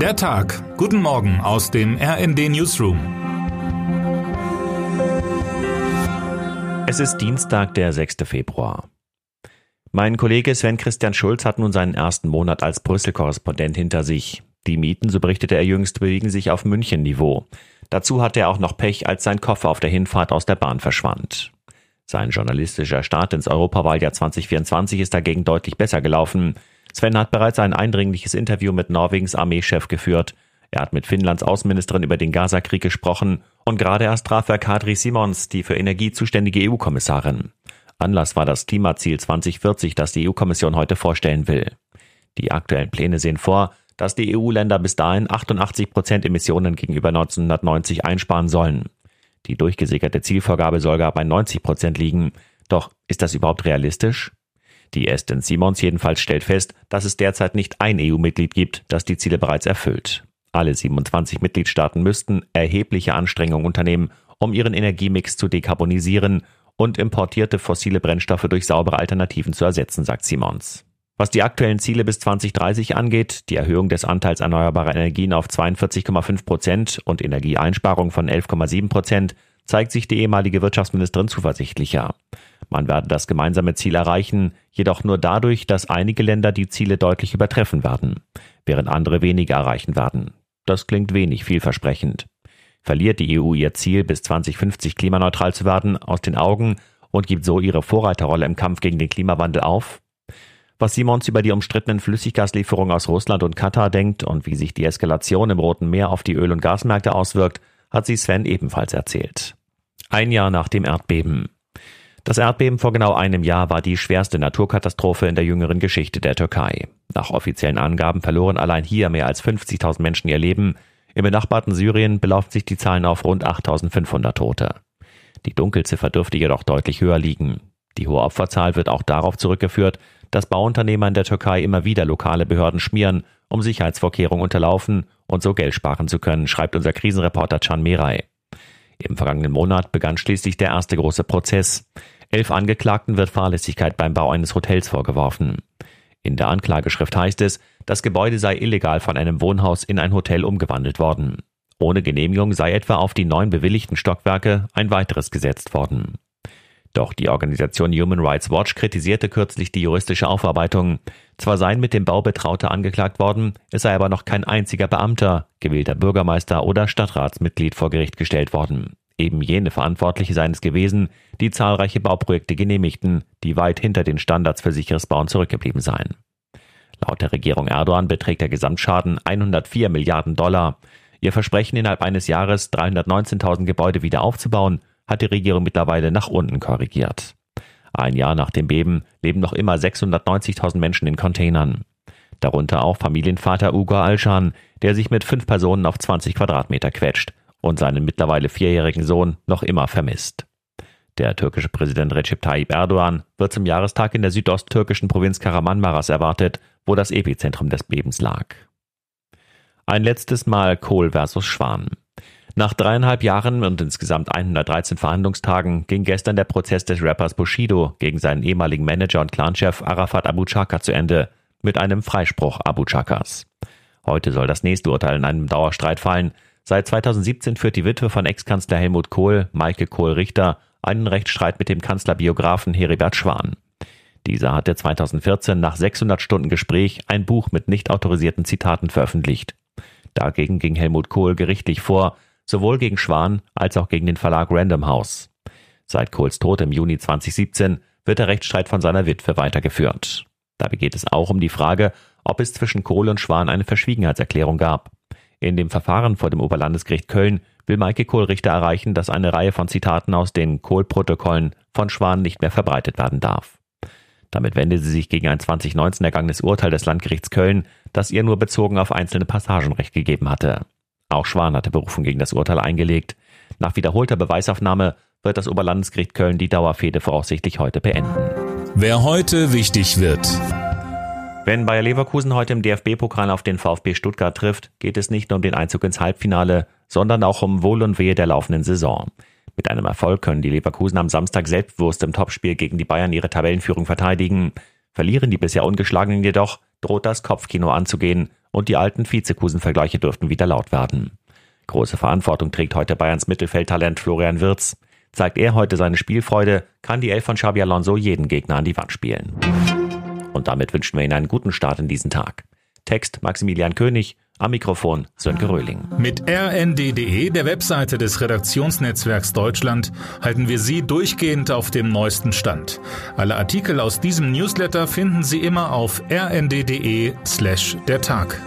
Der Tag. Guten Morgen aus dem RND Newsroom. Es ist Dienstag, der 6. Februar. Mein Kollege Sven Christian Schulz hat nun seinen ersten Monat als Brüssel-Korrespondent hinter sich. Die Mieten, so berichtete er jüngst, bewegen sich auf München-Niveau. Dazu hatte er auch noch Pech, als sein Koffer auf der Hinfahrt aus der Bahn verschwand. Sein journalistischer Start ins Europawahljahr 2024 ist dagegen deutlich besser gelaufen. Sven hat bereits ein eindringliches Interview mit Norwegens Armeechef geführt. Er hat mit Finnlands Außenministerin über den Gazakrieg gesprochen und gerade erst traf er Kadri Simons, die für Energie zuständige EU-Kommissarin. Anlass war das Klimaziel 2040, das die EU-Kommission heute vorstellen will. Die aktuellen Pläne sehen vor, dass die EU-Länder bis dahin 88 Prozent Emissionen gegenüber 1990 einsparen sollen. Die durchgesickerte Zielvorgabe soll gar bei 90 Prozent liegen. Doch ist das überhaupt realistisch? Die Estin Simons jedenfalls stellt fest, dass es derzeit nicht ein EU-Mitglied gibt, das die Ziele bereits erfüllt. Alle 27 Mitgliedstaaten müssten erhebliche Anstrengungen unternehmen, um ihren Energiemix zu dekarbonisieren und importierte fossile Brennstoffe durch saubere Alternativen zu ersetzen, sagt Simons. Was die aktuellen Ziele bis 2030 angeht, die Erhöhung des Anteils erneuerbarer Energien auf 42,5 Prozent und Energieeinsparung von 11,7 Prozent, zeigt sich die ehemalige Wirtschaftsministerin zuversichtlicher. Man werde das gemeinsame Ziel erreichen, jedoch nur dadurch, dass einige Länder die Ziele deutlich übertreffen werden, während andere weniger erreichen werden. Das klingt wenig vielversprechend. Verliert die EU ihr Ziel, bis 2050 klimaneutral zu werden, aus den Augen und gibt so ihre Vorreiterrolle im Kampf gegen den Klimawandel auf? Was Simons über die umstrittenen Flüssiggaslieferungen aus Russland und Katar denkt und wie sich die Eskalation im Roten Meer auf die Öl- und Gasmärkte auswirkt, hat sie Sven ebenfalls erzählt. Ein Jahr nach dem Erdbeben. Das Erdbeben vor genau einem Jahr war die schwerste Naturkatastrophe in der jüngeren Geschichte der Türkei. Nach offiziellen Angaben verloren allein hier mehr als 50.000 Menschen ihr Leben. Im benachbarten Syrien belaufen sich die Zahlen auf rund 8.500 Tote. Die Dunkelziffer dürfte jedoch deutlich höher liegen. Die hohe Opferzahl wird auch darauf zurückgeführt, dass Bauunternehmer in der Türkei immer wieder lokale Behörden schmieren, um Sicherheitsvorkehrungen unterlaufen und so Geld sparen zu können, schreibt unser Krisenreporter Can Meray. Im vergangenen Monat begann schließlich der erste große Prozess. Elf Angeklagten wird Fahrlässigkeit beim Bau eines Hotels vorgeworfen. In der Anklageschrift heißt es, das Gebäude sei illegal von einem Wohnhaus in ein Hotel umgewandelt worden. Ohne Genehmigung sei etwa auf die neun bewilligten Stockwerke ein weiteres gesetzt worden. Doch die Organisation Human Rights Watch kritisierte kürzlich die juristische Aufarbeitung. Zwar seien mit dem Bau Betraute angeklagt worden, es sei aber noch kein einziger Beamter, gewählter Bürgermeister oder Stadtratsmitglied vor Gericht gestellt worden. Eben jene Verantwortliche seien es gewesen, die zahlreiche Bauprojekte genehmigten, die weit hinter den Standards für sicheres Bauen zurückgeblieben seien. Laut der Regierung Erdogan beträgt der Gesamtschaden 104 Milliarden Dollar. Ihr Versprechen, innerhalb eines Jahres 319.000 Gebäude wieder aufzubauen, hat die Regierung mittlerweile nach unten korrigiert. Ein Jahr nach dem Beben leben noch immer 690.000 Menschen in Containern. Darunter auch Familienvater Ugo Alschan, der sich mit fünf Personen auf 20 Quadratmeter quetscht und seinen mittlerweile vierjährigen Sohn noch immer vermisst. Der türkische Präsident Recep Tayyip Erdogan wird zum Jahrestag in der südosttürkischen Provinz Karamanmaras erwartet, wo das Epizentrum des Bebens lag. Ein letztes Mal Kohl versus Schwan. Nach dreieinhalb Jahren und insgesamt 113 Verhandlungstagen ging gestern der Prozess des Rappers Bushido gegen seinen ehemaligen Manager und Clanchef Arafat Abu Chaka zu Ende, mit einem Freispruch Abu Chakas. Heute soll das nächste Urteil in einem Dauerstreit fallen. Seit 2017 führt die Witwe von Ex-Kanzler Helmut Kohl, Maike Kohl-Richter, einen Rechtsstreit mit dem Kanzlerbiografen Heribert Schwan. Dieser hatte 2014 nach 600 Stunden Gespräch ein Buch mit nicht autorisierten Zitaten veröffentlicht. Dagegen ging Helmut Kohl gerichtlich vor, sowohl gegen Schwan als auch gegen den Verlag Random House. Seit Kohls Tod im Juni 2017 wird der Rechtsstreit von seiner Witwe weitergeführt. Dabei geht es auch um die Frage, ob es zwischen Kohl und Schwan eine Verschwiegenheitserklärung gab. In dem Verfahren vor dem Oberlandesgericht Köln will Maike Kohl-Richter erreichen, dass eine Reihe von Zitaten aus den Kohl-Protokollen von Schwan nicht mehr verbreitet werden darf. Damit wende sie sich gegen ein 2019 ergangenes Urteil des Landgerichts Köln, das ihr nur bezogen auf einzelne Passagen Recht gegeben hatte. Auch Schwan hatte Berufung gegen das Urteil eingelegt. Nach wiederholter Beweisaufnahme wird das Oberlandesgericht Köln die Dauerfehde voraussichtlich heute beenden. Wer heute wichtig wird. Wenn Bayer Leverkusen heute im DFB-Pokal auf den VfB Stuttgart trifft, geht es nicht nur um den Einzug ins Halbfinale, sondern auch um Wohl und Wehe der laufenden Saison. Mit einem Erfolg können die Leverkusen am Samstag selbstbewusst im Topspiel gegen die Bayern ihre Tabellenführung verteidigen. Verlieren die bisher ungeschlagenen jedoch, droht das Kopfkino anzugehen und die alten Vizekusen-Vergleiche dürften wieder laut werden. Große Verantwortung trägt heute Bayerns Mittelfeldtalent Florian Wirz. Zeigt er heute seine Spielfreude, kann die Elf von Xabi Alonso jeden Gegner an die Wand spielen. Und damit wünschen wir Ihnen einen guten Start in diesen Tag. Text Maximilian König, am Mikrofon Sönke Röhling. Mit rnd.de, der Webseite des Redaktionsnetzwerks Deutschland, halten wir Sie durchgehend auf dem neuesten Stand. Alle Artikel aus diesem Newsletter finden Sie immer auf rnd.de slash der Tag.